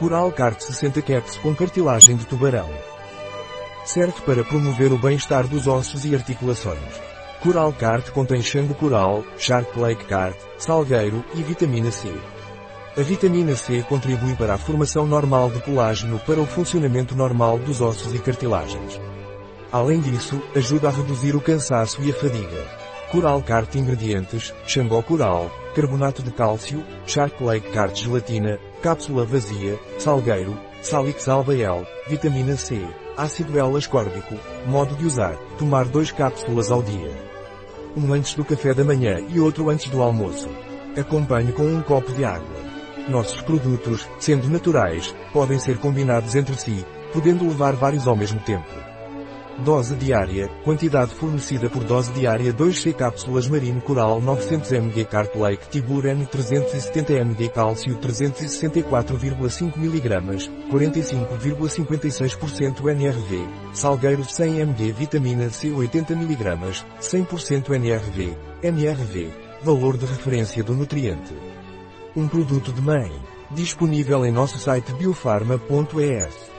Coral Cart 60 Caps com cartilagem de tubarão. Serve para promover o bem-estar dos ossos e articulações. Coral Cart contém chango coral, Shark Lake Cart, salgueiro e vitamina C. A vitamina C contribui para a formação normal de colágeno para o funcionamento normal dos ossos e cartilagens. Além disso, ajuda a reduzir o cansaço e a fadiga. Coral Cart Ingredientes, Xangó Coral, Carbonato de Cálcio, Shark Lake Cart Gelatina, Cápsula vazia, Salgueiro, Salix alba-L, Vitamina C, Ácido L-ascórbico, Modo de usar, tomar 2 cápsulas ao dia. Um antes do café da manhã e outro antes do almoço. Acompanhe com um copo de água. Nossos produtos, sendo naturais, podem ser combinados entre si, podendo levar vários ao mesmo tempo. Dose diária, quantidade fornecida por dose diária 2C cápsulas Marino Coral 900 mg Cart Lake Tibur N 370 mg Cálcio 364,5 mg, 45,56% NRV, Salgueiro 100 mg Vitamina C 80 mg, 100% NRV, NRV, valor de referência do nutriente. Um produto de mãe, disponível em nosso site biofarma.es.